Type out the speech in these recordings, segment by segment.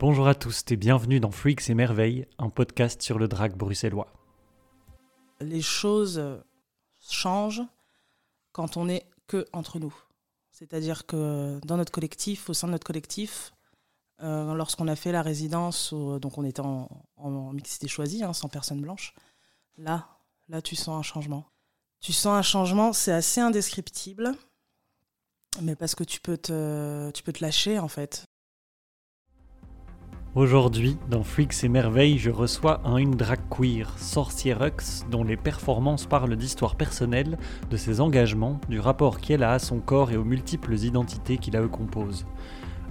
Bonjour à tous et bienvenue dans Freaks et Merveilles, un podcast sur le drag bruxellois. Les choses changent quand on n'est que entre nous. C'est-à-dire que dans notre collectif, au sein de notre collectif, euh, lorsqu'on a fait la résidence, donc on était en, mixité choisie, hein, sans personne blanche, là, là, tu sens un changement. Tu sens un changement, c'est assez indescriptible, mais parce que tu peux te, tu peux te lâcher en fait. Aujourd'hui, dans Freaks et Merveilles, je reçois un une drag queer, Sorcierux, dont les performances parlent d'histoires personnelles, de ses engagements, du rapport qu'elle a à son corps et aux multiples identités qui la composent.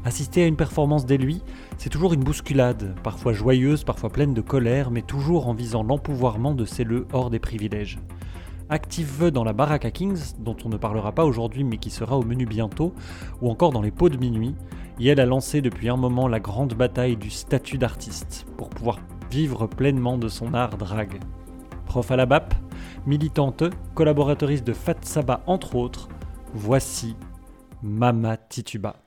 Assister à une performance dès lui, c'est toujours une bousculade, parfois joyeuse, parfois pleine de colère, mais toujours en visant l'empouvoirment de ces leux hors des privilèges. Active dans la Baraka Kings, dont on ne parlera pas aujourd'hui mais qui sera au menu bientôt, ou encore dans les pots de minuit, Yel a lancé depuis un moment la grande bataille du statut d'artiste, pour pouvoir vivre pleinement de son art drag. Prof à la BAP, militante, collaboratrice de Fat Saba entre autres, voici Mama Tituba.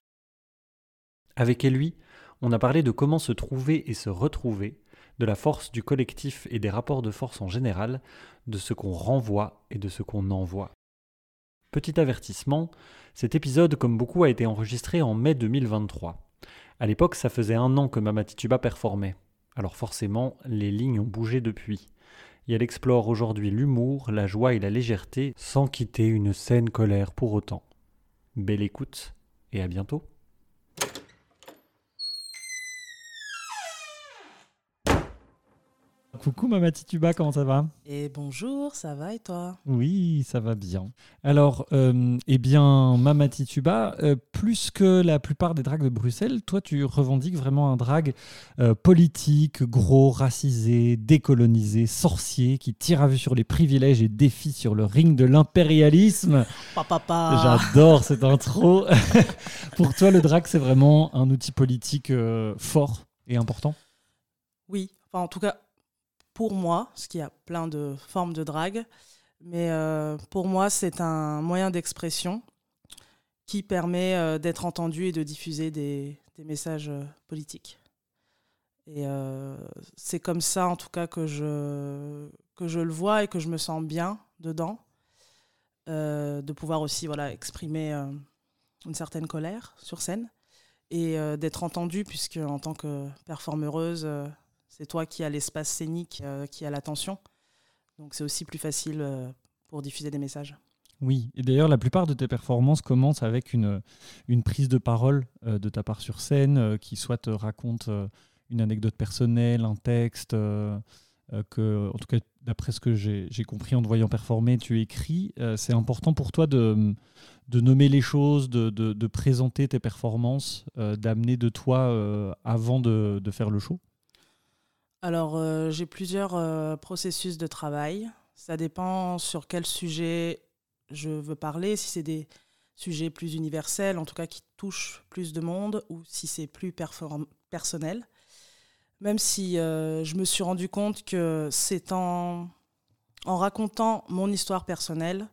Avec lui, on a parlé de comment se trouver et se retrouver, de la force du collectif et des rapports de force en général, de ce qu'on renvoie et de ce qu'on envoie. Petit avertissement, cet épisode, comme beaucoup, a été enregistré en mai 2023. À l'époque, ça faisait un an que Mamatituba performait. Alors forcément, les lignes ont bougé depuis. Et elle explore aujourd'hui l'humour, la joie et la légèreté sans quitter une saine colère pour autant. Belle écoute et à bientôt. Coucou Mama Tituba, comment ça va Et bonjour, ça va et toi Oui, ça va bien. Alors, euh, eh bien, Mama Tituba, euh, plus que la plupart des drags de Bruxelles, toi tu revendiques vraiment un drag euh, politique, gros, racisé, décolonisé, sorcier, qui tire à vue sur les privilèges et défie sur le ring de l'impérialisme. Papa. J'adore cette intro. Pour toi, le drag, c'est vraiment un outil politique fort et important? Oui, enfin, en tout cas, pour moi, parce qu'il y a plein de formes de drague, mais euh, pour moi, c'est un moyen d'expression qui permet euh, d'être entendu et de diffuser des, messages euh, politiques. Et c'est comme ça, en tout cas, que je, que je le vois et que je me sens bien dedans, de pouvoir aussi voilà, exprimer une certaine colère sur scène et d'être entendu, puisque en tant que performeuse, c'est toi qui as l'espace scénique, euh, qui a l'attention. Donc c'est aussi plus facile euh, pour diffuser des messages. Oui, et d'ailleurs la plupart de tes performances commencent avec une, prise de parole euh, de ta part sur scène qui soit te raconte une anecdote personnelle, un texte, que, en tout cas d'après ce que j'ai compris en te voyant performer, tu écris. C'est important pour toi de, nommer les choses, de, présenter tes performances, d'amener de toi avant de faire le show? Alors, euh, j'ai plusieurs euh, processus de travail. Ça dépend sur quel sujet je veux parler, si c'est des sujets plus universels, en tout cas qui touchent plus de monde, ou si c'est plus personnel. Même si euh, je me suis rendu compte que c'est en, en racontant mon histoire personnelle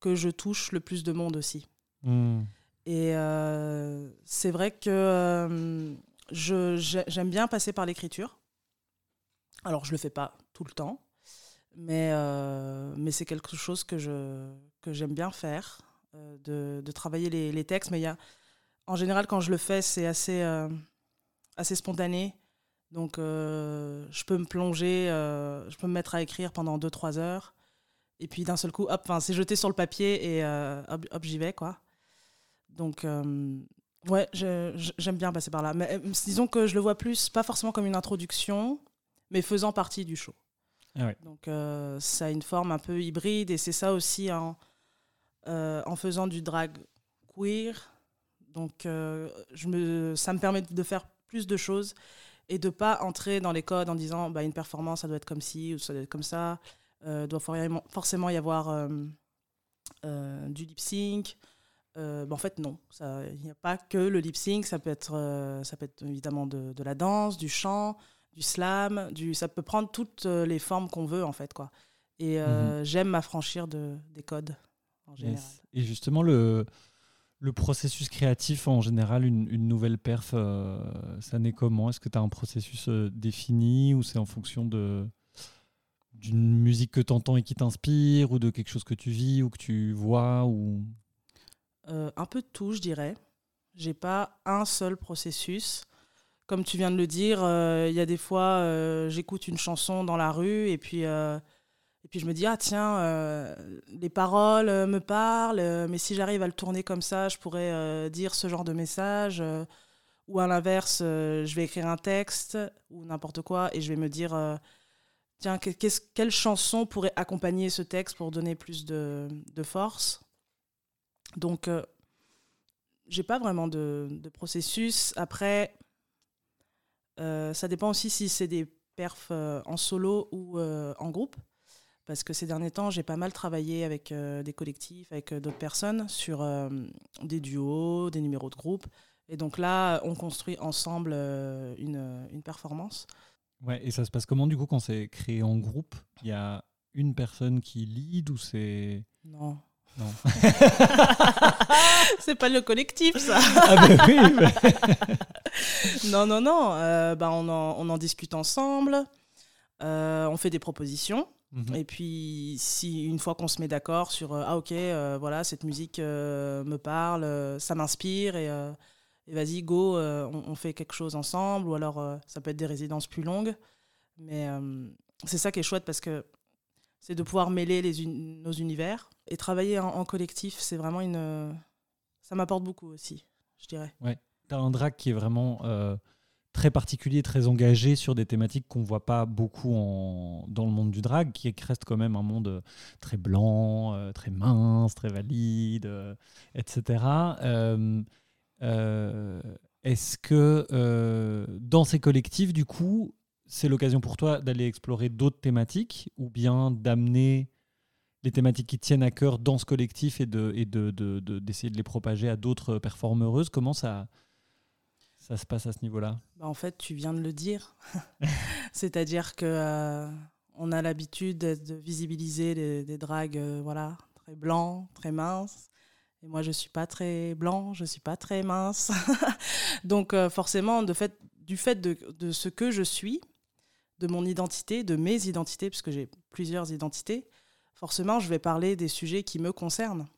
que je touche le plus de monde aussi. Hmm. Et c'est vrai que j'aime bien passer par l'écriture. Alors, je ne le fais pas tout le temps, mais, euh, mais c'est quelque chose que, je, que j'aime bien faire, euh, de, de, travailler les, les, textes. Mais y a, en général, quand je le fais, c'est assez, euh, assez spontané. Donc, je peux me plonger, je peux me mettre à écrire pendant 2-3 heures. Et puis, d'un seul coup, hop, c'est jeté sur le papier et hop, hop j'y vais, quoi. Donc, ouais, j'aime bien passer par là. Mais disons que je le vois plus, pas forcément comme une introduction, mais faisant partie du show. Ah Donc euh, ça a une forme un peu hybride et c'est ça aussi en, euh, en faisant du drag queer. Donc euh, je me, ça me permet de faire plus de choses et de pas entrer dans les codes en disant bah, une performance ça doit être comme ci ou ça doit être comme ça. Il doit forcément y avoir du lip sync. Bah, en fait, non. Il n'y a pas que le lip sync. Ça peut être, ça peut être évidemment de, de la danse, du chant, du slam, du, ça peut prendre toutes euh, les formes qu'on veut en fait quoi. Et euh, mhm. j'aime m'affranchir de, des codes en général. Et justement le Le processus créatif, en général, une, nouvelle perf, ça naît comment? Est-ce que tu as un processus défini ou c'est en fonction de d'une musique que tu entends et qui t'inspire ou de quelque chose que tu vis ou que tu vois ou? Un peu de tout, je dirais. J'ai pas un seul processus comme tu viens de le dire, euh, il y a des fois, euh, j'écoute une chanson dans la rue et puis, euh, et puis je me dis, ah tiens, les paroles me parlent, mais si j'arrive à le tourner comme ça, je pourrais dire ce genre de message. ou à l'inverse, je vais écrire un texte ou n'importe quoi et je vais me dire, tiens, quelle chanson pourrait accompagner ce texte pour donner plus de, de force? Donc, j'ai pas vraiment de, de processus. Après, ça dépend aussi si c'est des perfs euh, en solo ou euh, en groupe. Parce que ces derniers temps, j'ai pas mal travaillé avec des collectifs, avec d'autres personnes sur des duos, des numéros de groupe. Et donc là, on construit ensemble une, une performance. Ouais, et ça se passe comment du coup quand c'est créé en groupe? Il y a une personne qui lead ou c'est. Non. Non. c'est pas le collectif, ça. ah ben oui. non, non, non. Euh, bah, on, en, on, en, discute ensemble. Euh, on fait des propositions. Mhm. Et puis, si une fois qu'on se met d'accord sur euh, ah ok, voilà, cette musique me parle, ça m'inspire et, et vas-y go, on, on, fait quelque chose ensemble. Ou alors ça peut être des résidences plus longues. Mais c'est ça qui est chouette parce que c'est de pouvoir mêler nos univers et travailler en, collectif. C'est vraiment une, ça m'apporte beaucoup aussi, je dirais. Ouais tu as un drag qui est vraiment euh, très particulier, très engagé sur des thématiques qu'on voit pas beaucoup en, dans le monde du drag, qui reste quand même un monde euh, très blanc, euh, très mince, très valide, etc. Est-ce que dans ces collectifs, du coup, c'est l'occasion pour toi d'aller explorer d'autres thématiques ou bien d'amener les thématiques qui tiennent à cœur dans ce collectif et d'essayer de, de, de, de, les propager à d'autres performeuses? Comment ça, ça se passe à ce niveau-là? Bah, En fait, tu viens de le dire. C'est-à-dire que euh, on a l'habitude de visibiliser des dragues euh, voilà, très blancs, très minces. Et moi, je ne suis pas très blanc, je ne suis pas très mince. Donc, euh, forcément, de fait, du fait de, de, ce que je suis, de mon identité, de mes identités, puisque j'ai plusieurs identités, forcément, je vais parler des sujets qui me concernent.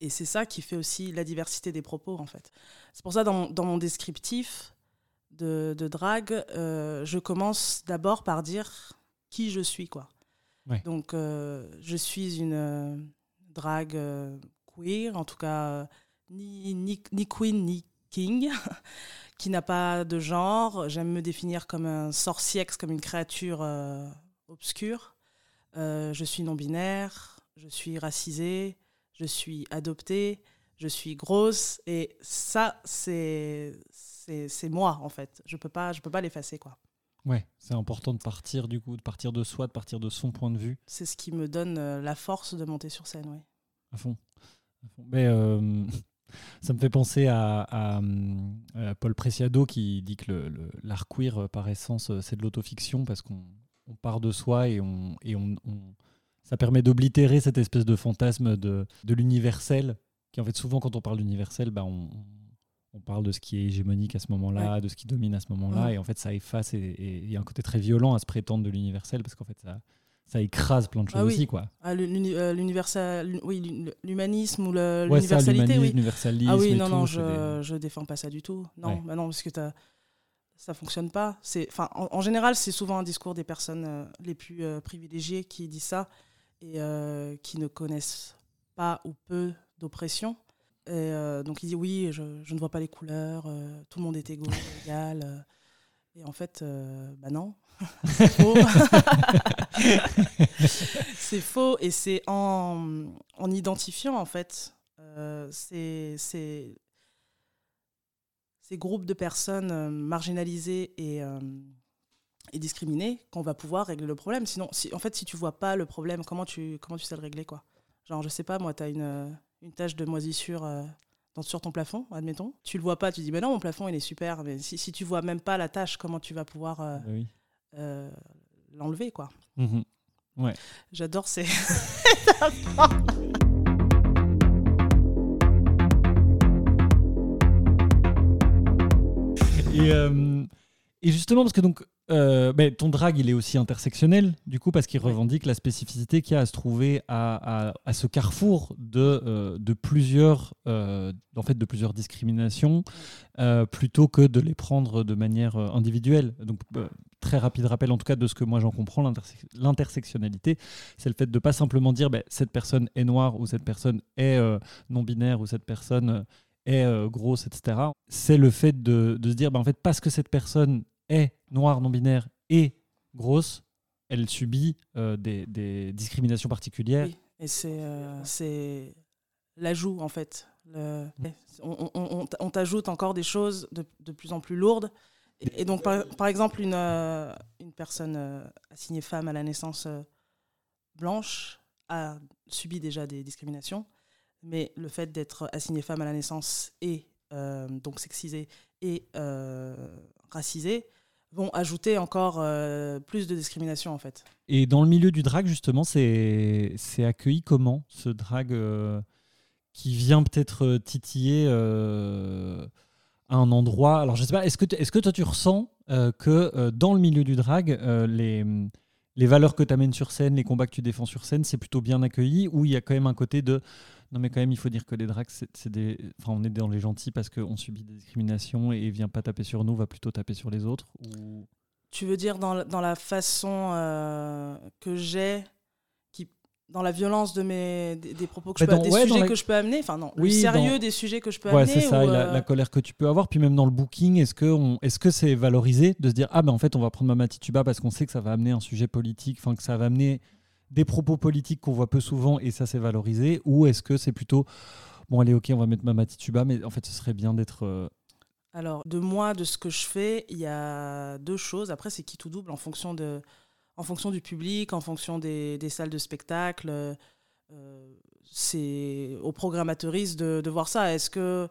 Et c'est ça qui fait aussi la diversité des propos, en fait. C'est pour ça, dans, dans, mon descriptif de, de drague, euh, je commence d'abord par dire qui je suis, quoi. Donc, euh, je suis une euh, drague queer, en tout cas, ni, ni, ni queen, ni king, qui n'a pas de genre. J'aime me définir comme un sorciex, comme une créature obscure. je suis non-binaire, je suis racisée, je suis adoptée, je suis grosse, et ça, c'est c'est moi en fait. Je peux pas, je peux pas l'effacer quoi. Ouais, c'est important de partir du coup, de partir de soi, de partir de son point de vue. C'est ce qui me donne euh, la force de monter sur scène, oui. À fond. Mais euh, ça me fait penser à, Paul Preciado qui dit que l'art queer, par essence, c'est de l'autofiction parce qu'on part de soi et on, et on ça permet d'oblitérer cette espèce de fantasme de, de l'universel, qui en fait souvent quand on parle d'universel, bah, on, on, parle de ce qui est hégémonique à ce moment-là, de ce qui domine à ce moment-là, et en fait ça efface, et il y a un côté très violent à se prétendre de l'universel, parce qu'en fait ça, ça écrase plein de choses ah aussi quoi. Ah, l'universel, oui, l'humanisme ou l'universalité, oui. Ah oui, non, non, je, je défends pas ça du tout. Non, bah non parce que as, ça fonctionne pas. C'est, enfin, en, général, c'est souvent un discours des personnes euh, les plus euh, privilégiées qui disent ça et euh, qui ne connaissent pas ou peu d'oppression. Et donc il dit oui, je, ne vois pas les couleurs, tout le monde est égaux, égal. et en fait, bah non, c'est faux. c'est faux et c'est en, en, identifiant en fait ces, ces, ces, groupes de personnes marginalisées et et discriminé qu'on va pouvoir régler le problème. Sinon, si, en fait, si tu vois pas le problème, comment tu, comment tu sais le régler quoi? Genre, je sais pas, moi, tu as une, une tache de moisissure euh, sur ton plafond, admettons. Tu le vois pas, tu dis, mais non, mon plafond, il est super. Mais si, si tu vois même pas la tâche, comment tu vas pouvoir euh, bah euh, l'enlever, quoi. Mhm. J'adore ces... Euh, et justement, parce que donc, euh, ben, ton drag, il est aussi intersectionnel, du coup, parce qu'il revendique la spécificité qu'il y a à se trouver à, à, à ce carrefour de, euh, de, plusieurs, euh, en fait, de plusieurs discriminations, plutôt que de les prendre de manière individuelle. Donc, très rapide rappel, en tout cas, de ce que moi j'en comprends, l'interse- l'intersectionnalité, c'est le fait de pas simplement dire ben, cette personne est noire ou cette personne est non-binaire ou cette personne est grosse, etc. C'est le fait de, de se dire, ben, en fait, parce que cette personne est noire, non-binaire et grosse, elle subit euh, des, des discriminations particulières. Oui, et c'est euh, l'ajout en fait. Le- on on- on- on t'ajoute encore des choses de, de plus en plus lourdes. Et, et donc, par, par exemple, une, euh, une personne euh, assignée femme à la naissance blanche a subi déjà des discriminations, mais le fait d'être assignée femme à la naissance et donc sexisée et racisée vont ajouter encore euh, plus de discrimination en fait. Et dans le milieu du drag, justement, c'est accueilli comment ce drag euh, qui vient peut-être euh, titiller à un endroit? Alors, je sais pas, est-ce que, t- est-ce que toi tu ressens que dans le milieu du drag, les, les valeurs que tu amènes sur scène, les combats que tu défends sur scène, c'est plutôt bien accueilli ou il y a quand même un côté de. Non, mais quand même, il faut dire que les drags, c'est des. Enfin, on est dans les gentils parce qu'on subit des discriminations et vient pas taper sur nous, va plutôt taper sur les autres ou... Tu veux dire dans, la- dans la façon euh, que j'ai, qui, dans la violence de mes, des, des propos que Bah, je peux, dans- des ouais, sujets la- que je peux amener, enfin non, Oui, le sérieux dans- des sujets que je peux Ouais, amener. c'est ça, ou, et la, euh, la colère que tu peux avoir. Puis même dans le booking, est-ce que on- est-ce que c'est valorisé de se dire ah ben en fait on va prendre Mama Tituba parce qu'on sait que ça va amener un sujet politique, enfin que ça va amener des propos politiques qu'on voit peu souvent et ça c'est valorisé ou est-ce que c'est plutôt bon allez ok on va mettre Mama Tituba mais en fait ce serait bien d'être euh, Alors, de moi, de ce que je fais, il y a deux choses. Après, c'est qui tout double en fonction, du public, en fonction des, salles de spectacle. Euh, c'est aux programmateuristes de, de voir ça. Est-ce que,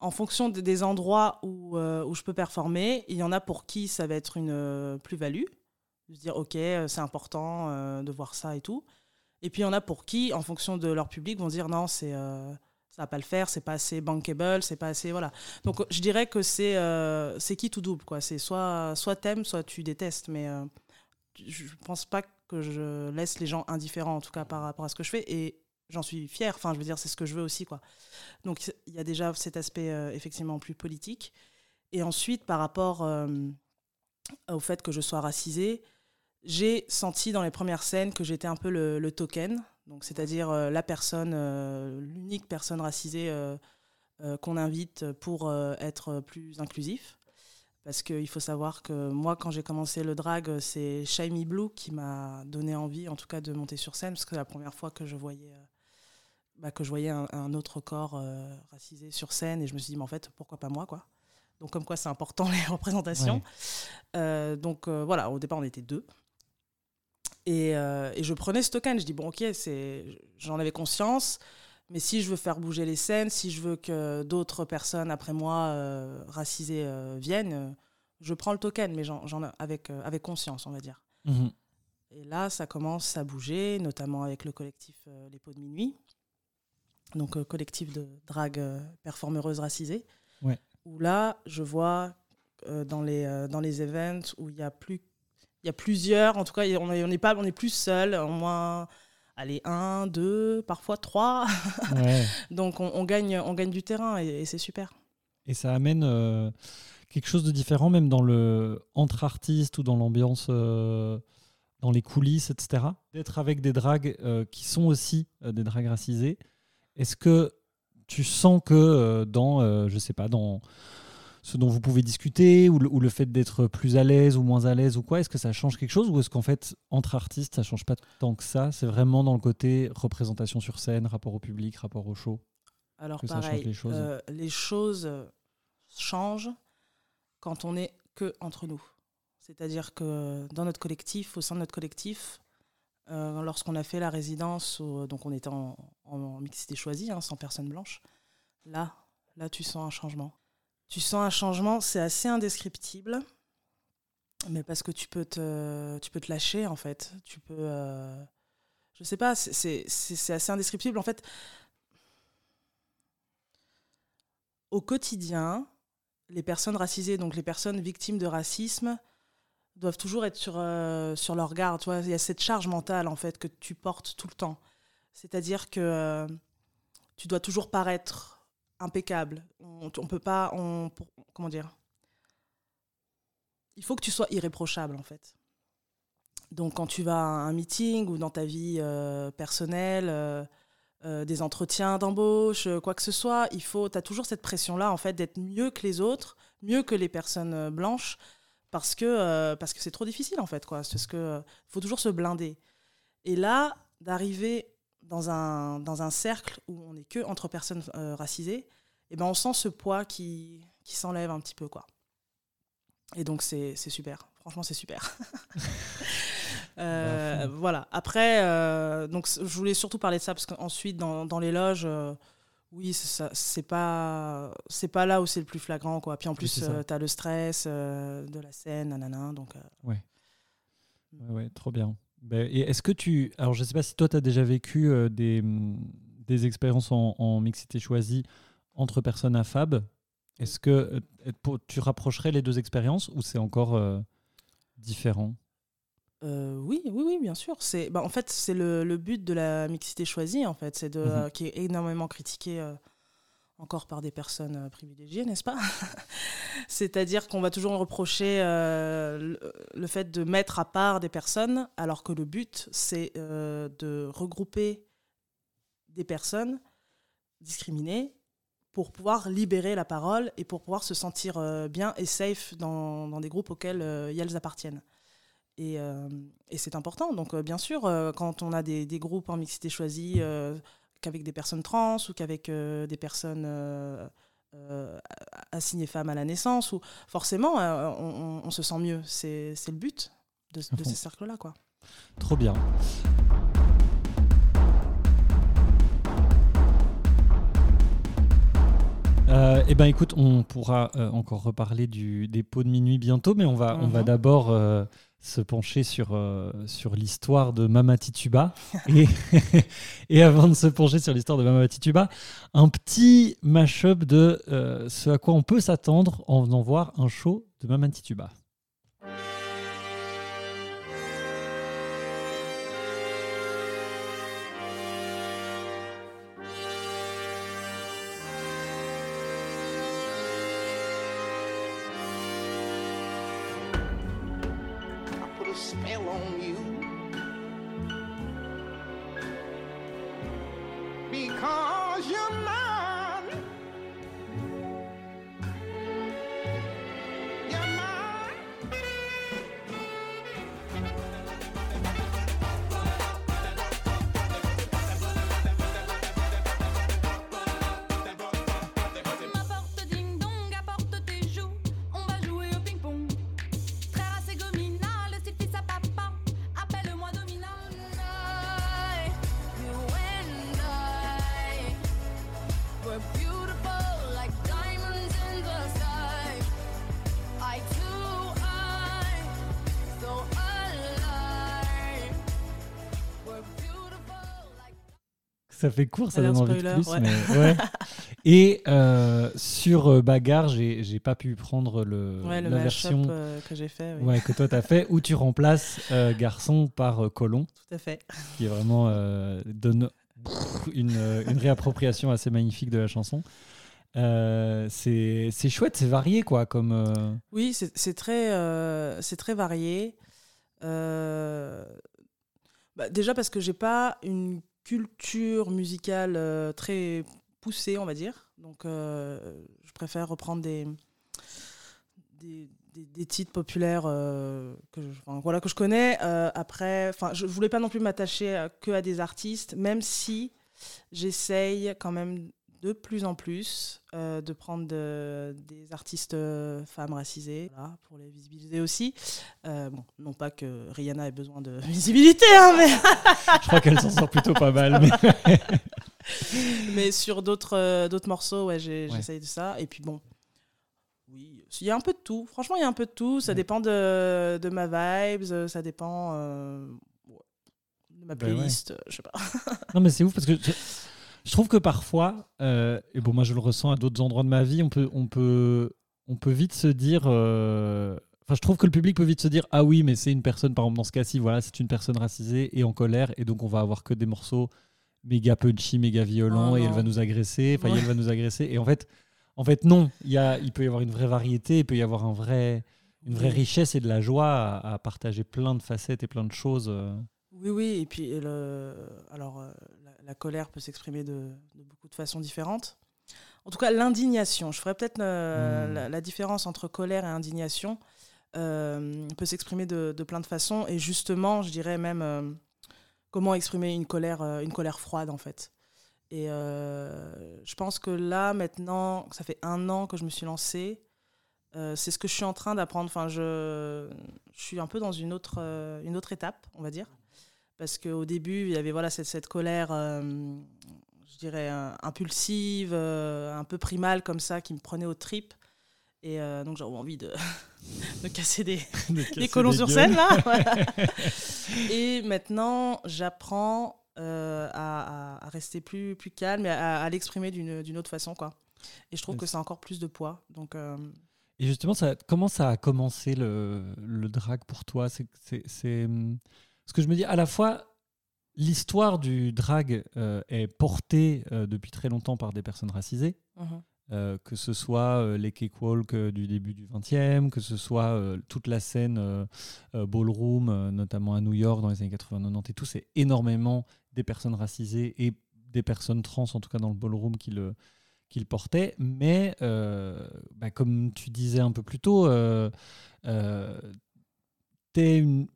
en fonction de- des endroits où, euh, où je peux performer, il y en a pour qui ça va être une plus-value? De se dire, OK, euh, c'est important euh, de voir ça et tout. Et puis, il y en a pour qui, en fonction de leur public, vont dire, non, c'est. euh, ça va pas le faire, c'est pas assez bankable, c'est pas assez voilà. Donc je dirais que c'est euh, c'est qui tout double quoi. C'est soit soit t'aimes, soit tu détestes. Mais je pense pas que je laisse les gens indifférents en tout cas par rapport à ce que je fais et j'en suis fière. Enfin je veux dire c'est ce que je veux aussi quoi. Donc il y a déjà cet aspect effectivement plus politique et ensuite par rapport au fait que je sois racisée, j'ai senti dans les premières scènes que j'étais un peu le, le token. Donc, c'est-à-dire euh, la personne, euh, l'unique personne racisée euh, qu'on invite pour être plus inclusif. Parce qu'il faut savoir que moi, quand j'ai commencé le drag, c'est Shiny Blue qui m'a donné envie, en tout cas, de monter sur scène, parce que c'est la première fois que je voyais, bah, que je voyais un, un autre corps racisé sur scène, et je me suis dit, mais en fait, pourquoi pas moi, quoi? Donc, comme quoi, c'est important les représentations. Ouais. Euh, donc, euh, voilà, au départ, on était deux. Et, euh, et je prenais ce token. Je dis, bon, ok, j'en avais conscience. Mais si je veux faire bouger les scènes, si je veux que d'autres personnes après moi euh, racisées euh, viennent, je prends le token, mais j'en, avec, avec conscience, on va dire. mhm. Et là, ça commence à bouger, notamment avec le collectif Les Pots de Minuit, donc collectif de drague performeuse racisée. Ouais. Où là, je vois dans, les, dans les events où il y a plus, il y a plusieurs, en tout cas, on est, on est pas, on est plus seul, au moins, allez, un, deux, parfois trois. Ouais. donc on, on gagne, on gagne du terrain et, et c'est super. Et ça amène euh, quelque chose de différent, même dans le entre artistes ou dans l'ambiance, euh, dans les coulisses, etc. D'être avec des dragues euh, qui sont aussi des dragues racisées. Est-ce que tu sens que dans, je sais pas, dans ce dont vous pouvez discuter ou le, ou le fait d'être plus à l'aise ou moins à l'aise ou quoi, est-ce que ça change quelque chose ou est-ce qu'en fait entre artistes ça change pas tant que ça? C'est vraiment dans le côté représentation sur scène, rapport au public, rapport au show? Alors Que ça change pareil, les choses? euh, les choses euh, changent quand on est que entre nous. C'est-à-dire que dans notre collectif, au sein de notre collectif, euh, lorsqu'on a fait la résidence, donc on était en, en mixité choisie, hein, sans personne blanche, là, là tu sens un changement. Tu sens un changement, c'est assez indescriptible, mais parce que tu peux te, tu peux te lâcher en fait. Tu peux, euh, je sais pas, c'est- assez indescriptible. En fait, au quotidien, les personnes racisées, donc les personnes victimes de racisme, doivent toujours être sur, euh, sur leur garde. Tu il y a cette charge mentale en fait que tu portes tout le temps. C'est-à-dire que euh, tu dois toujours paraître impeccable. On, on peut pas, on, comment dire? Il faut que tu sois irréprochable en fait. Donc quand tu vas à un meeting ou dans ta vie euh, personnelle, euh, euh, des entretiens d'embauche, quoi que ce soit, il faut, tu as toujours cette pression-là en fait d'être mieux que les autres, mieux que les personnes blanches, parce que parce que c'est trop difficile en fait quoi. Parce que faut toujours se blinder. Et là, d'arriver dans un dans un cercle où on n'est que entre personnes euh, racisées, et ben on sent ce poids qui qui s'enlève un petit peu quoi. Et donc c'est super. Franchement, c'est super. Euh, voilà. Après, euh, donc je voulais surtout parler de ça parce qu'ensuite dans, dans les loges, oui, c'est pas pas là où c'est le plus flagrant quoi. Puis en plus, tu as le stress de la scène, nanana. Donc Ouais, ouais, trop bien. Ben, et est-ce que tu. Alors, je sais pas si toi, tu as déjà vécu euh, des, hum, des expériences en, en mixité choisie entre personnes affab. Est-ce que euh, pour- tu rapprocherais les deux expériences ou c'est encore euh, différent? Oui, oui, oui, bien sûr. C'est, bah, en fait, c'est le, le but de la mixité choisie, en fait, c'est de, Mhm. qui est énormément critiqué encore par des personnes euh, privilégiées, n'est-ce pas? C'est-à-dire qu'on va toujours reprocher euh, le, fait de mettre à part des personnes, alors que le but, c'est euh, de regrouper des personnes discriminées pour pouvoir libérer la parole et pour pouvoir se sentir bien et safe dans, des groupes auxquels elles appartiennent. Et, c'est important. Donc, bien sûr, quand on a des, des groupes en mixité choisie, qu'avec des personnes trans ou qu'avec euh, des personnes euh, euh, assignées femmes à la naissance, ou forcément, on, on- on se sent mieux. C'est le but de, ces cercles-là. quoi. Trop bien. Euh, eh ben écoute, on pourra euh, encore reparler du, des pots de minuit bientôt, mais on va, on va Mhm. d'abord euh, se pencher sur, euh, l'histoire de Mama Tituba. et, et avant de se pencher sur l'histoire de Mama Tituba, un petit mash-up de euh, ce à quoi on peut s'attendre en venant voir un show de Mama Tituba. Ça fait court, ça donne envie de plus. ouais. mais ouais. Et euh, sur euh, Bagarre, j'ai pas pu prendre le, Ouais, le la version euh, que j'ai fait. oui. ouais, que toi t'as fait, où tu remplaces euh, Garçon par Colon, Tout à fait. qui est vraiment donne une, une réappropriation assez magnifique de la chanson. Euh, c'est chouette, c'est varié quoi, comme euh, Oui, c'est très, euh, c'est très varié. Bah, déjà parce que j'ai pas une culture musicale euh, très poussée, on va dire. Donc, euh, je préfère reprendre des, des, des- titres populaires euh, que, je, voilà, que je connais. Après, je voulais pas non plus m'attacher que à des artistes, même si j'essaye quand même de plus en plus euh, de prendre de- des artistes euh, femmes racisées voilà, pour les visibiliser aussi. Euh, bon, non pas que Rihanna ait besoin de visibilité, hein, mais, je crois qu'elle s'en sort plutôt pas mal. Mais... mais sur d'autres d'autres morceaux, ouais, j'essaye de ça. Et puis bon, oui, il y a un peu de tout. Franchement, il y a un peu de tout. Ça Ouais. dépend de, de ma vibes, ça dépend euh, de ma ouais. playlist, je sais pas. Non, mais c'est ouf parce que je, trouve que parfois, euh, et bon, moi je le ressens à d'autres endroits de ma vie, on peut, on peut on peut vite se dire. euh, Enfin, je trouve que le public peut vite se dire Ah oui, mais c'est une personne, par exemple, dans ce cas-ci, voilà, c'est une personne racisée et en colère, et donc on va avoir que des morceaux méga punchy, méga violents, Oh et elle va nous agresser. Enfin, Ouais. elle va nous agresser. Et en fait, en fait non. Il, y a, il peut y avoir une vraie variété, il peut y avoir un vrai, une vraie richesse et de la joie à, à partager plein de facettes et plein de choses. euh. Oui, oui, et puis le... alors la, colère peut s'exprimer de, de beaucoup de façons différentes. En tout cas, l'indignation, je ferais peut-être euh, Mm. la, la différence entre colère et indignation, euh, peut s'exprimer de, de plein de façons, et justement, je dirais même euh, comment exprimer une colère, une colère froide en fait. Et je pense que là, maintenant, ça fait un an que je me suis lancée, c'est ce que je suis en train d'apprendre. Enfin, je, je suis un peu dans une autre, une autre étape, on va dire parce qu'au début, il y avait voilà, cette, cette colère, euh, je dirais, euh, impulsive, euh, un peu primale comme ça, qui me prenait aux tripes. Et donc j'avais envie de, de casser des, De des colons des sur scène, là. voilà. Et maintenant, j'apprends à, rester plus, plus calme et à, à l'exprimer d'une autre façon. Quoi. Et je trouve que c'est encore plus de poids. Donc, Et justement, ça, comment ça a commencé le, le drag pour toi? C'est c'est- c'est, hum, ce que je me dis à la fois. L'histoire du drag euh, est portée euh, depuis très longtemps par des personnes racisées, mhm. euh, que ce soit les cakewalks du début du 20e, que ce soit toute la scène ballroom, notamment à New York dans les années 80-90 et tout, c'est énormément des personnes racisées et des personnes trans, en tout cas dans le ballroom, qui le, qui le portaient. Mais euh, bah, comme tu disais un peu plus tôt, euh, euh, tu es une,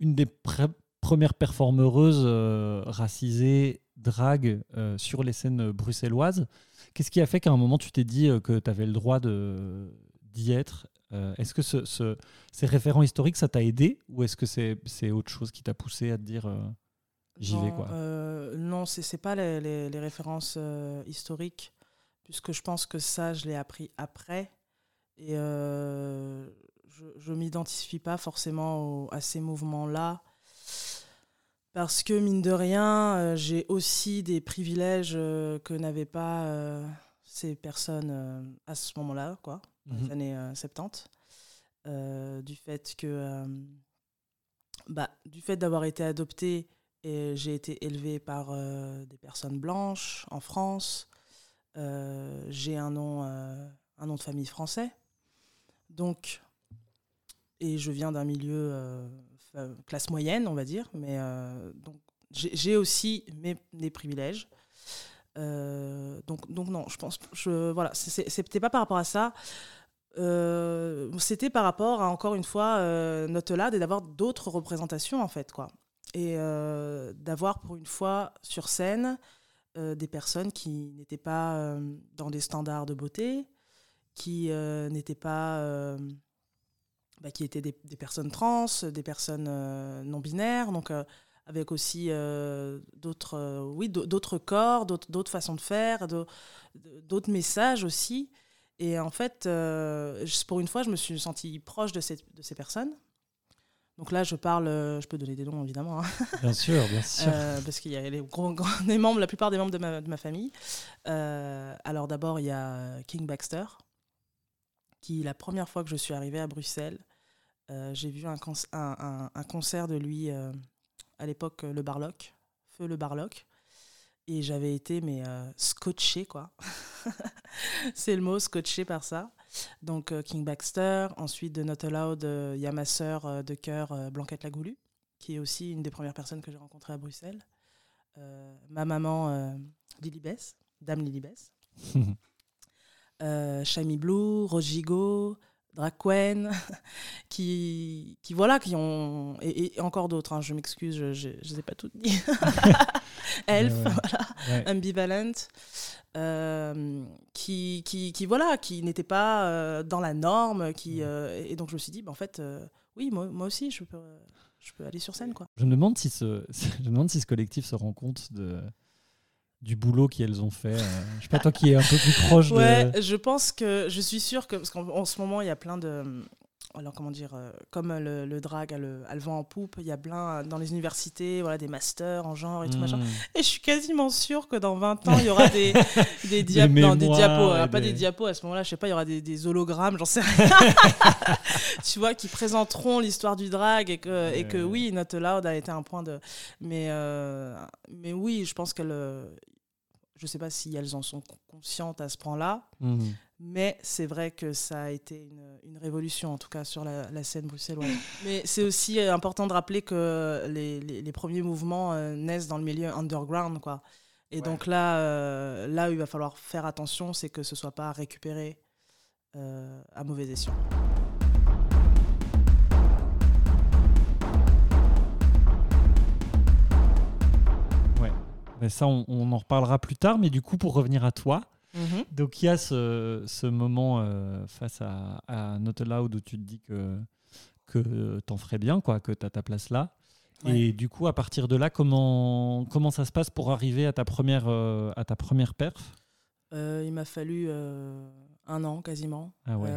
une des pre- premières performeuses euh, racisées drag euh, sur les scènes bruxelloises. Qu'est-ce qui a fait qu'à un moment tu t'es dit euh, que tu avais le droit d'y être Est-ce que ce- ce- ces référents historiques, ça t'a aidé ou est-ce que c'est autre chose qui t'a poussé à te dire j'y vais Non, quoi? Non, c'est c'est pas les, les- les références historiques, puisque je pense que ça, je l'ai appris après. Et euh, je ne m'identifie pas forcément au- à ces mouvements-là. Parce que, mine de rien, euh, j'ai aussi des privilèges euh, que n'avaient pas euh, ces personnes à ce moment-là, quoi, les Mhm. années euh, 70. Euh, du fait que. bah, du fait d'avoir été adoptée et j'ai été élevée par des personnes blanches en France. J'ai un nom, un nom de famille français. Donc, et je viens d'un milieu euh, classe moyenne, on va dire. Mais euh, donc, j'ai aussi mes, privilèges. Euh, donc, donc non, je pense, je voilà, c'était pas par rapport à ça. C'était par rapport à encore une fois notre lad et d'avoir d'autres représentations en fait quoi et d'avoir pour une fois sur scène des personnes qui n'étaient pas dans des standards de beauté qui n'étaient pas bah, qui étaient des, des personnes trans des personnes euh, non binaires donc euh, avec aussi euh, d'autres oui d'au- d'autres corps d'autres d'autres façons de faire d'au- d'autres messages aussi et en fait, pour une fois, je me suis sentie proche de ces, de ces personnes. Donc là, je parle, je peux donner des noms évidemment, hein, Bien sûr, bien sûr. euh, parce qu'il y a les, gros, gros- les membres, la plupart des membres de ma, de ma famille. Euh, alors d'abord, il y a King Baxter, qui la première fois que je suis arrivée à Bruxelles, euh, j'ai vu un, conc- un, un- un concert de lui euh, à l'époque, euh, le Barlock, Feu le Barlock. Et j'avais été, mais scotché, quoi. C'est le mot, scotché par ça. Donc, King Baxter. Ensuite, de Not Allowed, il y a ma sœur de cœur, Blanquette Lagoulu, qui est aussi une des premières personnes que j'ai rencontrées à Bruxelles. Ma maman, Lily Bess, Dame Lily Bess. euh, Shami Blue, Rose Gigot, Draquen, qui, qui, voilà, qui ont. Et, et encore d'autres, hein, je m'excuse, je ne les ai pas toutes dit. Elf, Ouais, ouais. voilà, Ouais. Ambivalent, euh, qui, qui, qui, voilà, qui n'était pas euh, dans la norme. Qui, euh, et donc je me suis dit, bah, en fait, oui, moi, moi aussi, je peux, je peux aller sur scène. Quoi. Je me demande si ce, je me demande si ce collectif se rend compte de, du boulot qu'elles ont fait. euh, je sais pas, toi qui es un peu plus proche Ouais, de. je pense que je suis sûre que parce qu'en en ce moment il y a plein de alors comment dire, euh, comme le, le drag a le, a le vent en poupe, il y a plein dans les universités, voilà, des masters en genre et tout machin. Hmm. Et je suis quasiment sûre que dans 20 ans, il y aura des, des, diap- Des non, des diapos. pas des- diapos à ce moment-là, je sais pas, il y aura des, des hologrammes, j'en sais rien. tu vois, qui présenteront l'histoire du drag et que, et que oui, Not Allowed a été un point de. Mais, euh, mais oui, je pense qu'elle. euh, Je sais pas si elles en sont conscientes à ce point-là, Hmm. Mais c'est vrai que ça a été une, une révolution, en tout cas sur la, la scène bruxelloise. Mais c'est aussi euh, important de rappeler que les, les- les premiers mouvements euh, naissent dans le milieu underground, quoi. Et donc là, euh, là où il va falloir faire attention, c'est que ce soit pas récupéré euh, à mauvais escient. Mais ça, on, on en reparlera plus tard. Mais du coup, pour revenir à toi, Mhm. donc il y a ce, ce moment euh, face à, à Not Allowed où tu te dis que, que t'en ferais bien, quoi, que tu as ta place là. Ouais. Et du coup, à partir de là, comment, comment ça se passe pour arriver à ta première, euh, à ta première perf? Euh, il m'a fallu un an quasiment. Ah ouais.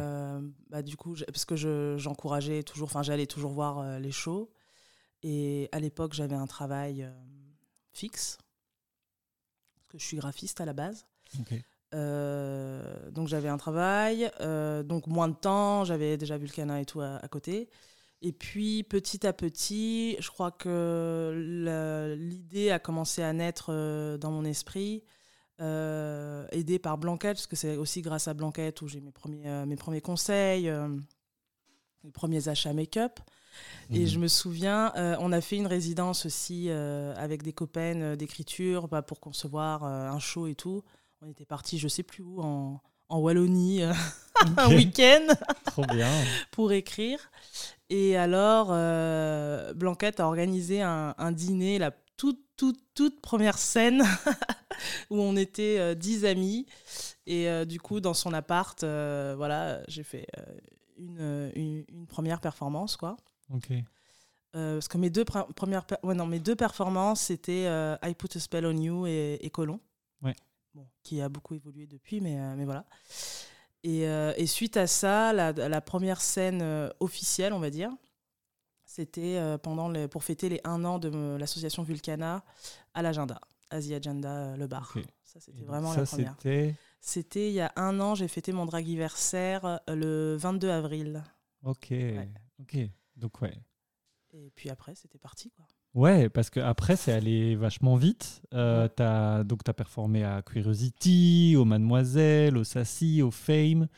Bah, du coup, parce que je- j'encourageais toujours, enfin j'allais toujours voir les shows. Et à l'époque, j'avais un travail fixe, parce que je suis graphiste à la base. Euh, donc j'avais un travail, euh, donc moins de temps, j'avais déjà Vulcana et tout à, à côté. Et puis petit à petit, je crois que l'idée a commencé à naître euh, dans mon esprit, aidée par Blanquette, parce que c'est aussi grâce à Blanquette où j'ai mes premiers, mes premiers conseils, mes premiers achats make-up. Et Mhm. je me souviens, on a fait une résidence aussi avec des copaines d'écriture bah, pour concevoir un show et tout. On était partis, je sais plus où, en, en Wallonie, euh, un week-end Trop bien. pour écrire. Et alors, euh, Blanquette a organisé un, un dîner, la toute, toute, toute première scène, où on était euh, dix amis. Et euh, du coup, dans son appart, voilà, j'ai fait une, une, une première performance, quoi. Ok. Parce que mes deux, pre- premières ouais, non, mes deux performances, c'était I Put a Spell on You et, et Colon. Ouais. Bon, qui a beaucoup évolué depuis, mais, euh, mais voilà. Et, euh, et suite à ça, la, la première scène euh, officielle, on va dire, c'était pendant les- pour fêter les un an de l'association Vulcana à l'agenda, Asia Agenda, le bar. Ça, c'était vraiment ça, la première. c'était. C'était il y a un an, j'ai fêté mon dragiversaire le 22 avril. Ok. Ok. Donc, ouais. Et puis après, c'était parti, quoi. Ouais, parce que après c'est allé vachement vite. Euh, donc tu as performé à Curiosity, au Mademoiselle, au Sassy, au Fame.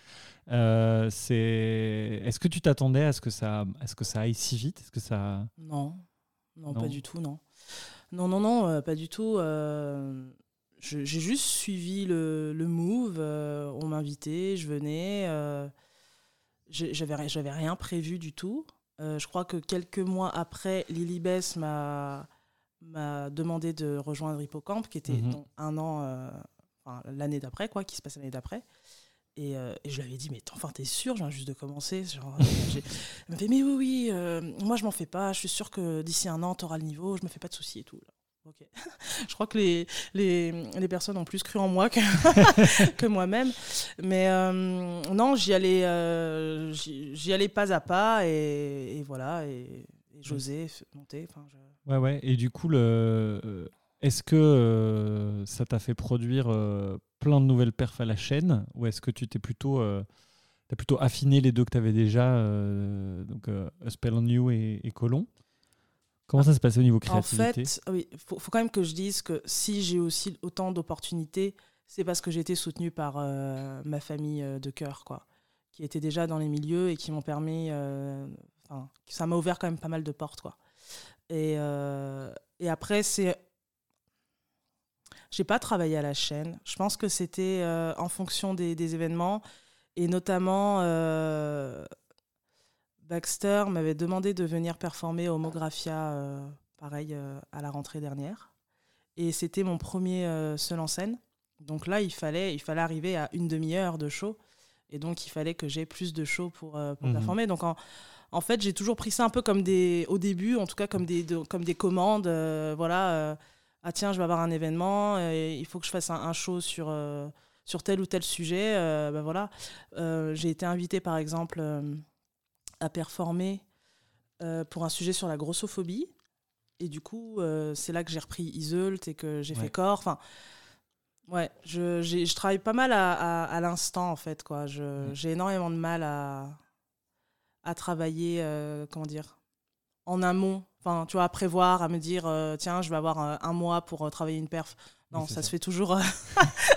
Euh. Est-ce que tu t'attendais à ce que ça, à ce que ça aille si vite? Est-ce que ça... Non. non, Non. pas du tout, non. Non, non, non, euh, pas du tout. euh, J'ai juste suivi le, le move. euh, on m'invitait, je venais. j'avais rien prévu du tout. Euh, je crois que quelques mois après, Lily Bess m'a m'a demandé de rejoindre Hippocampe, qui était Mhm. un an, euh, enfin, l'année d'après, quoi, qui se passe l'année d'après. Et, euh, et je lui avais dit, mais enfin, t'es sûr, je viens juste de commencer. Genre, j'ai- elle m'a fait, mais oui, oui, euh, moi je m'en fais pas, je suis sûre que d'ici un an, t'auras le niveau, je me fais pas de soucis et tout. Ok. je crois que les, les, les personnes ont plus cru en moi que, que moi-même. Mais euh, non, j'y allais, euh, j'y allais pas à pas et, et voilà, et, et j'osais monter. je- Ouais, ouais. Et du coup, le... euh, est-ce que euh, ça t'a fait produire plein de nouvelles perfs à la chaîne Ou est-ce que tu t'es plutôt, t'as plutôt affiné les deux que tu avais déjà, donc A Spell on You et, et Colon? Comment ça se passait au niveau En créativité fait, oui, il faut, faut quand même que je dise que si j'ai aussi autant d'opportunités, c'est parce que j'ai été soutenue par euh, ma famille euh, de cœur, quoi, qui était déjà dans les milieux et qui m'ont permis. euh, enfin, ça m'a ouvert quand même pas mal de portes, quoi. Et, euh, et après, c'est. J'ai pas travaillé à la chaîne. Je pense que c'était en fonction des, des événements. Et notamment, Baxter m'avait demandé de venir performer au Homographia, euh, pareil, euh, à la rentrée dernière. Et c'était mon premier euh, seul en scène. Donc là, il fallait, il fallait arriver à une demi-heure de show. Et donc, il fallait que j'ai plus de show pour, pour Mhm. performer. Donc, en, en fait, j'ai toujours pris ça un peu comme des, au début, en tout cas, comme des, de- comme des commandes. voilà, ah tiens, je vais avoir un événement, et il faut que je fasse un, un show sur, sur tel ou tel sujet. ben voilà. J'ai été invitée, par exemple, à performer euh, pour un sujet sur la grossophobie. Et du coup, euh, c'est là que j'ai repris Iseult et que j'ai Ouais. fait corps. Enfin, ouais, je, je travaille pas mal à, à- à l'instant, en fait. Quoi. Je, Mm. J'ai énormément de mal à, à travailler, euh, comment dire, en amont. Enfin, tu vois, à prévoir, à me dire, tiens, je vais avoir un mois pour travailler une perf. Non, Oui, ça, ça. se fait toujours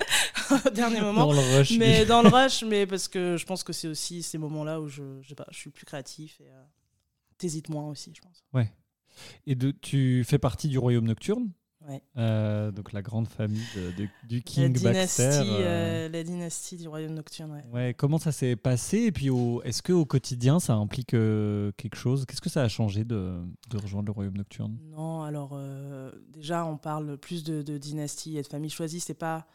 au dernier moment Dans le rush. mais oui. dans le rush, mais parce que je pense que c'est aussi ces moments-là où je, je, sais pas, je suis plus créatif et euh, t'hésites moins aussi, je pense. Et de, tu fais partie du Royaume Nocturne, Ouais. euh, donc la grande famille de- de- du La King dynastie, Baxter. euh, euh, la dynastie du royaume nocturne. Ouais. Ouais, comment ça s'est passé? Et puis, est-ce qu'au quotidien, ça implique euh, quelque chose? Qu'est-ce que ça a changé de, de rejoindre le Royaume Nocturne? Non, alors déjà, on parle plus de dynastie et de famille choisie. C'est pas,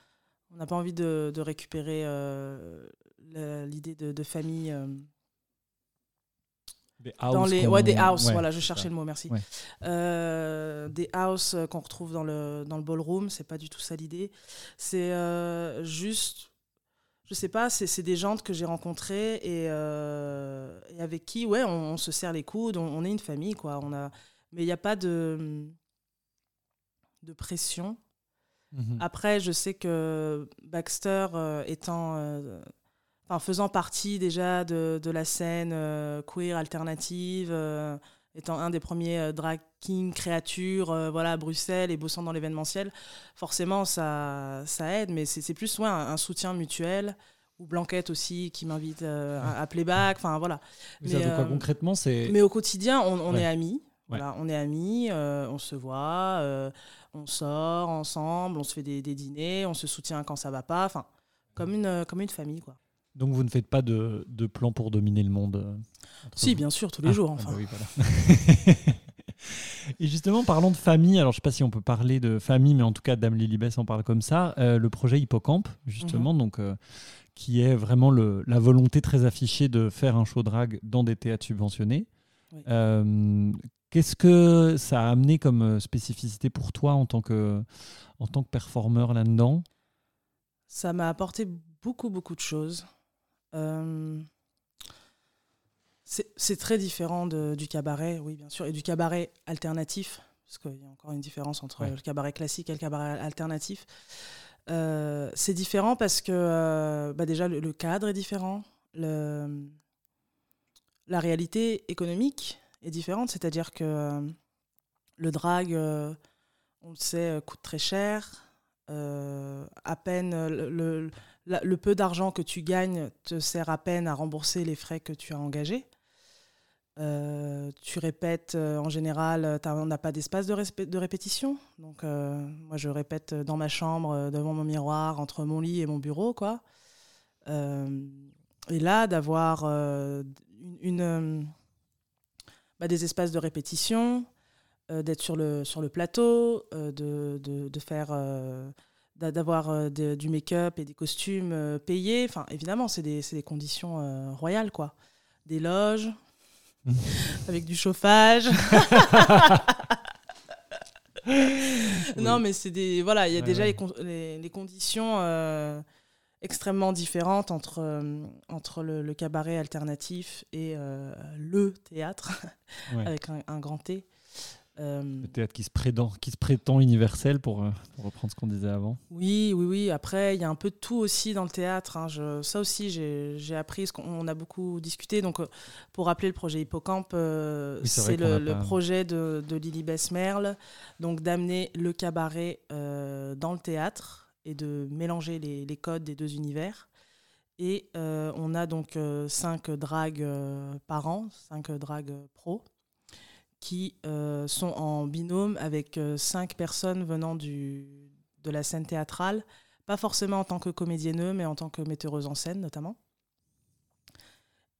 on n'a pas envie de, de récupérer euh, l'idée de, de famille. euh, Des dans house les comme ouais des house ouais, voilà je cherchais ça. le mot merci Ouais. Euh, des house qu'on retrouve dans le dans le ballroom c'est pas du tout ça l'idée c'est euh, juste je sais pas c'est c'est des gens que j'ai rencontrés et, euh, et avec qui ouais on, on se serre les coudes on, on est une famille quoi on a mais il n'y a pas de de pression Mhm. après, je sais que Baxter, euh, étant, euh, enfin, faisant partie déjà de, de la scène euh, queer alternative, étant un des premiers drag king créatures voilà, à Bruxelles et bossant dans l'événementiel, forcément, ça, ça aide, mais c'est plus ouais, un, un soutien mutuel. Ou Blanquette aussi qui m'invite à, à Playback, enfin voilà. Mais quoi concrètement C'est Mais au quotidien, on, on Ouais. est amis. Voilà, on est amis, on se voit, on sort ensemble, on se fait des, des dîners, on se soutient quand ça va pas. Enfin, comme une, euh, comme une famille, quoi. donc vous ne faites pas de, de plan pour dominer le monde euh, Si, vous bien sûr, tous les Ah, jours, ah enfin. bah oui, voilà. Et justement, parlant de famille, alors je ne sais pas si on peut parler de famille, mais en tout cas, Dame Lilibès en parle comme ça. euh, le projet Hippocampe, justement, donc, euh, qui est vraiment le, la volonté très affichée de faire un show drag dans des théâtres subventionnés. Oui. Euh, Qu'est-ce que ça a amené comme euh, spécificité pour toi en tant que, en tant que performeur là-dedans? Ça m'a apporté beaucoup, beaucoup de choses. Euh, c'est c'est très différent de- du cabaret, oui, bien sûr, et du cabaret alternatif, parce qu'il y a encore une différence entre Ouais. le cabaret classique et le cabaret alternatif. Euh, c'est différent parce que euh, bah déjà le, le cadre est différent, le, la réalité économique est différente, c'est-à-dire que euh, le drag, euh, on le sait, euh, coûte très cher. à peine le, peu d'argent que tu gagnes te sert à peine à rembourser les frais que tu as engagés. Tu répètes en général, on n'a pas d'espace de, répétition. Donc, moi, je répète dans ma chambre, devant mon miroir, entre mon lit et mon bureau. quoi. Et là, d'avoir une, une, bah, des espaces de répétition, euh, d'être sur le, sur le plateau, euh, de, de, de faire. euh, d'a- d'avoir du make-up et des costumes payés. Enfin, évidemment, c'est des, des conditions royales, quoi. Des loges, avec du chauffage. Non, mais c'est des. Voilà, il y a Ouais, déjà ouais. Les, les, conditions extrêmement différentes entre, euh, entre le, le cabaret alternatif et euh, le théâtre, Ouais. avec un, un grand T. Euh, Le théâtre qui se prétend, qui se prétend universel, pour, pour reprendre ce qu'on disait avant. Oui, oui, oui. Après, il y a un peu de tout aussi dans le théâtre. hein. Je- ça aussi, j'ai appris, ce qu'on on a beaucoup discuté. Donc, pour rappeler le projet Hippocampe, Oui, c'est le, a le pas- projet de, de Lily Besmerle, donc d'amener le cabaret dans le théâtre et de mélanger les, codes des deux univers. Et euh, on a donc euh, cinq dragues euh, par an, cinq dragues pro, qui sont en binôme avec cinq personnes venant du, de la scène théâtrale, pas forcément en tant que comédienne, mais en tant que metteuse en scène notamment.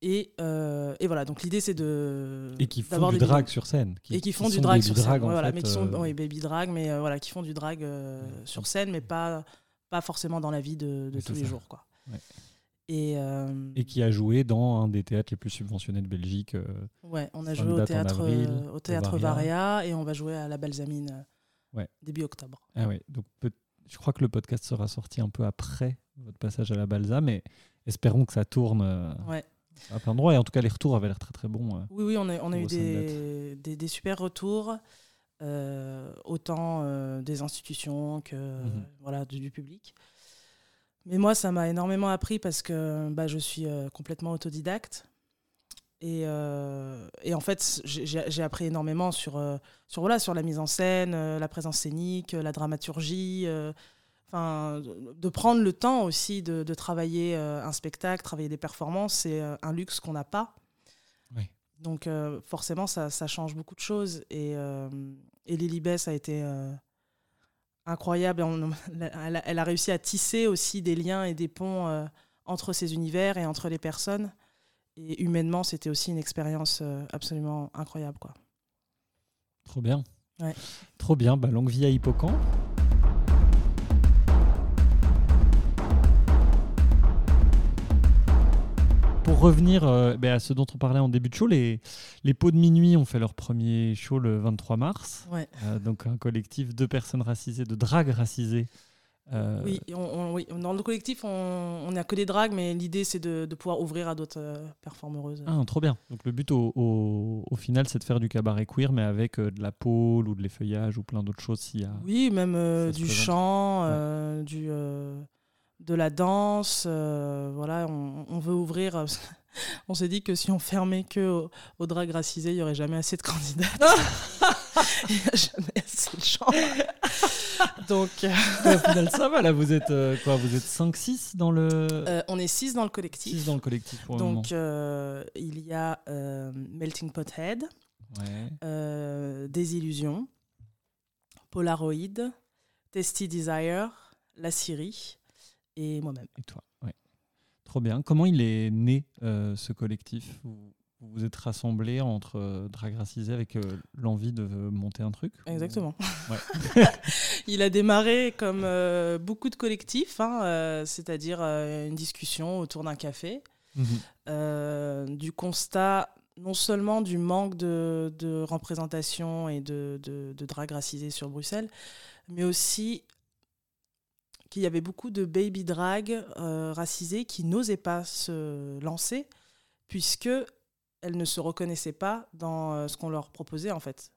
Et, euh, et voilà, donc l'idée c'est de Et qui font d'avoir du drag sur scène. et qui font du drag sur scène. drag, en Ouais, voilà, fait, mais qui sont euh, oui, baby drag, mais euh, voilà, qui font du drag sur scène, mais pas pas forcément dans la vie de, tous les ça. jours, quoi. Ouais. Et, Et qui a joué dans un des théâtres les plus subventionnés de Belgique. ouais, on a joué au théâtre avril, au théâtre Varia. Varia et on va jouer à la Balsamine Ouais. début octobre. Ah ouais, donc je crois que le podcast sera sorti un peu après votre passage à la Balsa, mais espérons que ça tourne Ouais. À plein d'endroits. Et en tout cas, les retours avaient l'air très très bons. euh. Oui, oui, on a, on a eu des, des, des super retours, euh, autant euh, des institutions que Mhm. voilà, du, du public. Mais moi, ça m'a énormément appris parce que bah, je suis euh, complètement autodidacte. Et, et en fait, j'ai- appris énormément sur, sur, voilà, sur la mise en scène, la présence scénique, la dramaturgie. Enfin, de- prendre le temps aussi de, de travailler euh, un spectacle, travailler des performances, c'est euh, un luxe qu'on n'a pas. Oui. Donc euh, forcément, ça, ça change beaucoup de choses. Et, et Lily Bess a été incroyable. On- elle, a, elle a réussi à tisser aussi des liens et des ponts entre ces univers et entre les personnes. Et humainement, c'était aussi une expérience absolument incroyable. Quoi. Trop bien. Ouais. Trop bien. Bah, longue vie à Hippocampe. Pour revenir euh, bah, à ce dont on parlait en début de show, les, les pots de minuit ont fait leur premier show le 23 mars. Ouais. Euh, donc un collectif de personnes racisées, de dragues racisées. Euh, Oui, et on- on- oui, dans le collectif, on n'a que des dragues, mais l'idée, c'est de, de pouvoir ouvrir à d'autres euh, performeuses. Ah, trop bien. Donc le but au, au- au final, c'est de faire du cabaret queer, mais avec euh, de la pôle ou de l'effeuillage ou plein d'autres choses s'il y a. Oui, même du présente. chant, du, de la danse. euh, voilà, on, on veut ouvrir. euh, on s'est dit que si on fermait que au, au drag racisé, il n'y aurait jamais assez de candidats. il n'y a jamais assez de chants. Donc, euh, au final, ça va là. Vous êtes euh, quoi Vous êtes 5-6 dans le. euh, on est six dans le collectif. 6 dans le collectif pour. Donc, euh, il y a euh, Melting Pot Head, Ouais. euh, Désillusion, Polaroid, Testy Desire, La Syrie et moi-même. Et toi Ouais. Trop bien. Comment il est né euh, ce collectif? Vous, vous êtes rassemblés entre euh, drag racisé avec euh, l'envie de monter un truc? Ou- Exactement. Ouais. il a démarré comme euh, beaucoup de collectifs, hein, euh, c'est-à-dire euh, une discussion autour d'un café, euh, du constat non seulement du manque de, de représentation et de, de, de drag racisé sur Bruxelles, mais aussi qu'il y avait beaucoup de baby drag euh, racisées qui n'osaient pas se lancer puisque elles ne se reconnaissaient pas dans euh, ce qu'on leur proposait en fait.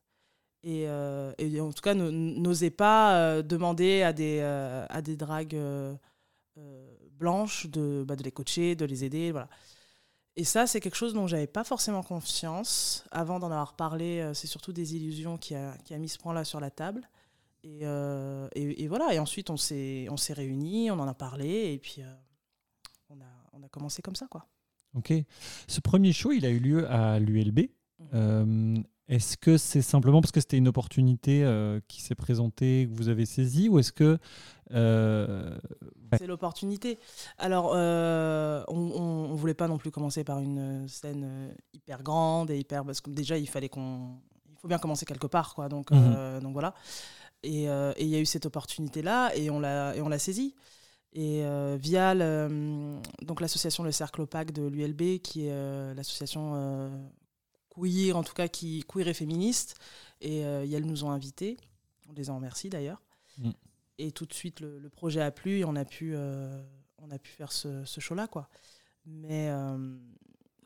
Et, euh, en tout cas, n'osaient pas demander à des, à des dragues blanches de, bah, de les coacher, de les aider. Voilà. Et ça, c'est quelque chose dont j'avais pas forcément confiance. Avant d'en avoir parlé, c'est surtout des illusions qui a, qui a mis ce point-là sur la table. Et, euh, et, et voilà. Et ensuite, on s'est, on s'est réunis, on en a parlé, et puis euh, on, a, on a commencé comme ça, quoi. Ok. Ce premier show, il a eu lieu à l'ULB. Euh, est-ce que c'est simplement parce que c'était une opportunité qui s'est présentée, que vous avez saisie, ou est-ce que C'est l'opportunité. Alors, on ne voulait pas non plus commencer par une scène hyper grande et hyper. Parce que déjà, il fallait qu'on. Il faut bien commencer quelque part, quoi. Donc, Mhm. donc voilà. Et euh, et il y a eu cette opportunité-là et on l'a et on l'a saisie. Et euh, via le- donc l'association Le Cercle Opaque de l'ULB, qui est euh, l'association euh, queer, en tout cas qui queer et féministe, et euh, elles nous ont invités. On les en remercie d'ailleurs. Mm. Et tout de suite, le, le projet a plu et on a pu, euh, on a pu faire ce, ce show-là. Quoi. Mais euh,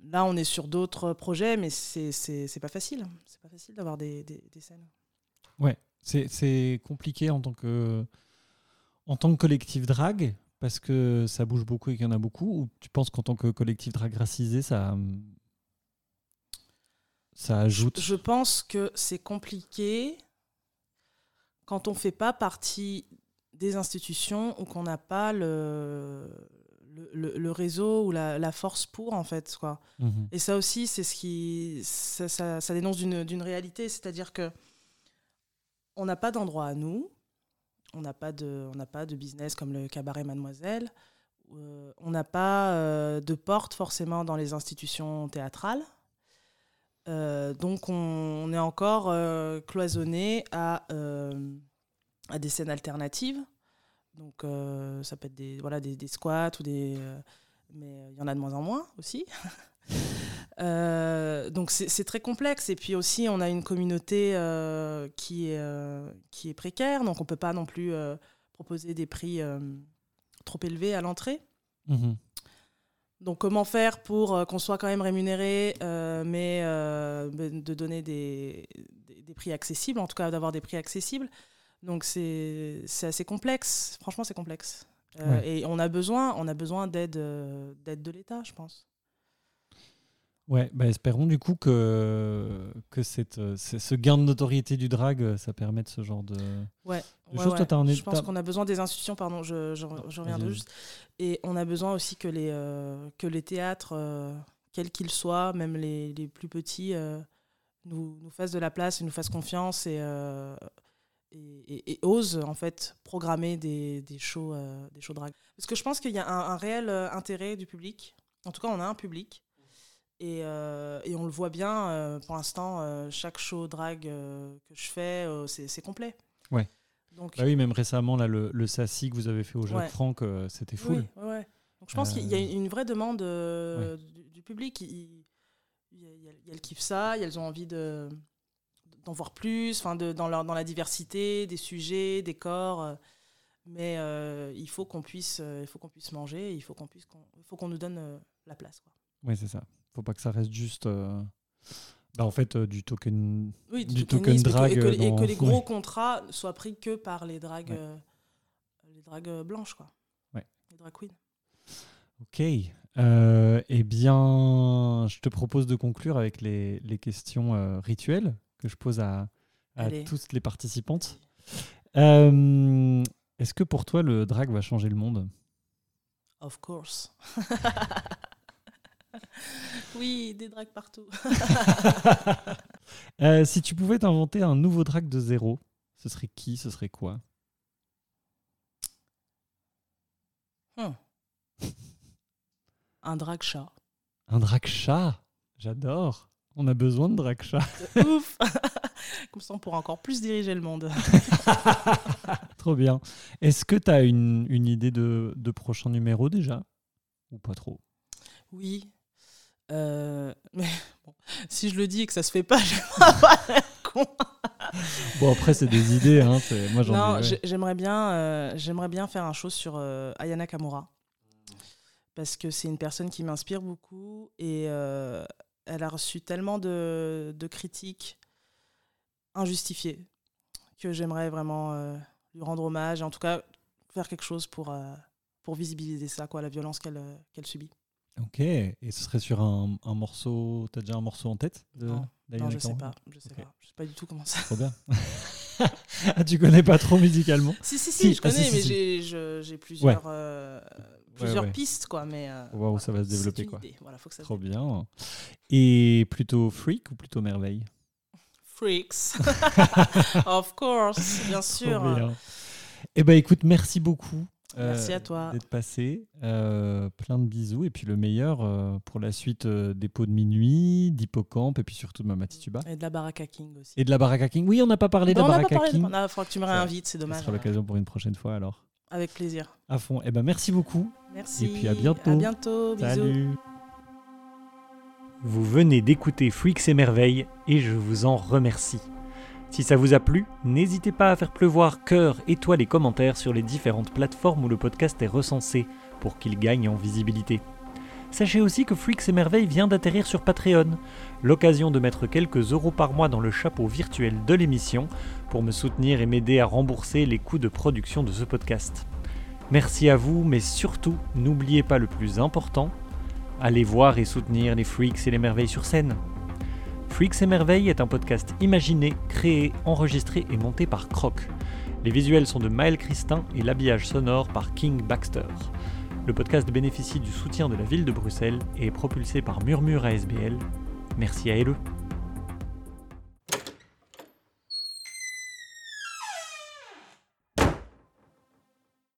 là, on est sur d'autres projets, mais c'est pas facile. C'est pas facile d'avoir des, des, des scènes. c'est c'est compliqué en tant que en tant que collectif drag parce que ça bouge beaucoup et qu'il y en a beaucoup ou tu penses qu'en tant que collectif drag racisé ça ça ajoute? Je pense que c'est compliqué quand on fait pas partie des institutions ou qu'on n'a pas le, le, le- le réseau ou la, la force pour, en fait. Quoi. Mhm. Et ça aussi, c'est ce qui. Ça, ça- ça dénonce d'une réalité, c'est-à-dire que on n'a pas d'endroit à nous, on n'a pas, de- pas de business comme le cabaret Mademoiselle, euh, on n'a pas euh, de porte forcément dans les institutions théâtrales. Euh, donc on, est encore cloisonné à, à des scènes alternatives. Donc ça peut être des, voilà, des, squats ou des... mais il y en a de moins en moins aussi. Euh, donc c'est très complexe. Et puis aussi, on a une communauté euh, qui, est, euh, qui est précaire. Donc on ne peut pas non plus proposer des prix trop élevés à l'entrée. Mhm. Donc comment faire pour qu'on soit quand même rémunéré, mais ben, de donner des, des, des prix accessibles, en tout cas d'avoir des prix accessibles. Donc c'est assez complexe, franchement c'est complexe. Ouais. Et on a besoin, on a besoin d'aide d'aide de l'État, je pense. Ouais, bah espérons du coup que, que cette, euh, ce gain de notoriété du drag, euh, ça permette ce genre de... Ouais. De ouais, choses, toi, ouais. un Je pense qu'on a besoin des institutions, pardon, je, je, je reviendrai Vas-y. juste. Et on a besoin aussi que les, euh, que les théâtres, euh, quels qu'ils soient, même les, les plus petits, euh, nous, nous fassent de la place et nous fassent confiance et, et, et- et osent en fait programmer des, des shows, des shows drag. Parce que je pense qu'il y a un, un réel intérêt du public. En tout cas, on a un public. Et, euh, et on le voit bien, euh, pour l'instant, euh, chaque show drag que je fais, c'est complet. Ouais. Donc, Bah oui, même récemment, là, le, le Sassi que vous avez fait au Jacques Ouais. Franck, c'était full. Oui, ouais. Donc je pense qu'il y a une vraie demande du, du public. Il, il, il elles kiffent ça, elles ont envie de d'en voir plus, enfin dans, leur, dans la diversité des sujets, des corps. mais il faut qu'on puisse, il faut qu'on puisse manger, il faut qu'on puisse, il faut qu'on nous donne la place. Quoi. Oui, c'est ça. Faut pas que ça reste juste... euh, bah, en fait, euh, du token... Oui, Du token drag et que, et que- et dans- que les gros ouais. contrats soient pris que par les dragues, Ouais. euh, les dragues blanches, quoi. Ouais. Les drag queens. Ok. Euh, eh bien, je te propose de conclure avec les, les questions euh, rituelles que je pose à, toutes les participantes. Euh, Est-ce que pour toi, le drag va changer le monde? Of course. oui, des drags partout. Euh, Si tu pouvais t'inventer un nouveau drag de zéro, ce serait qui Ce serait quoi? Un drag chat. Un drag chat? J'adore On a besoin de drag chat. Ouf Comme ça, on pourra encore plus diriger le monde. Trop bien. Est-ce que tu as une, une idée de, de prochain numéro déjà? Ou pas trop? Oui. Euh, mais bon, si je le dis et que ça se fait pas, je vais con. Bon, après, c'est des idées. Hein, moi, Non, j'aimerais bien, euh, j'aimerais bien faire un show sur euh, Ayana Kamura. Parce que c'est une personne qui m'inspire beaucoup et elle a reçu tellement de, de critiques injustifiées que j'aimerais vraiment lui rendre hommage et en tout cas faire quelque chose pour, pour visibiliser ça, quoi, la violence qu'elle qu'elle subit. Ok. Et ce serait sur un, un morceau. T'as déjà un morceau en tête de Non. Non, je sais pas, je sais pas, je sais pas du tout comment ça. Trop bien. ah, tu connais pas trop musicalement Si, si, si, Si, je ah, si, connais, mais j'ai plusieurs, euh, plusieurs ouais. pistes, quoi. Mais, euh, où ça va se développer, quoi. idée. Voilà, faut que ça se Trop bien. Et plutôt freak ou plutôt merveille Freaks. of course, bien sûr. Trop bien. Eh ben écoute, merci beaucoup. Euh, Merci à toi. D'être passé. Euh, plein de bisous. Et puis le meilleur euh, pour la suite euh, des pots de minuit, d'Hippocampe et puis surtout de Mama Tituba. Et de la Baraka King aussi. Et de la Baraka King. Oui, on n'a pas parlé de la on n'a pas Baraka parlé. King. Il faudra que tu me réinvites, c'est dommage. sera l'occasion pour une prochaine fois alors. Avec plaisir. À fond. Eh ben merci beaucoup. Merci. Et puis à bientôt. À bientôt. Bisous. Salut. Vous venez d'écouter Freaks et Merveilles et je vous en remercie. Si ça vous a plu, n'hésitez pas à faire pleuvoir cœur, étoiles et commentaires sur les différentes plateformes où le podcast est recensé pour qu'il gagne en visibilité. Sachez aussi que Freaks et Merveilles vient d'atterrir sur Patreon, l'occasion de mettre quelques euros par mois dans le chapeau virtuel de l'émission pour me soutenir et m'aider à rembourser les coûts de production de ce podcast. Merci à vous, mais surtout, n'oubliez pas le plus important, allez voir et soutenir les Freaks et les Merveilles sur scène. Freaks et Merveilles est un podcast imaginé, créé, enregistré et monté par Croc. Les visuels sont de Maël Christin et l'habillage sonore par King Baxter. Le podcast bénéficie du soutien de la ville de Bruxelles et est propulsé par Murmure ASBL. Merci à LE.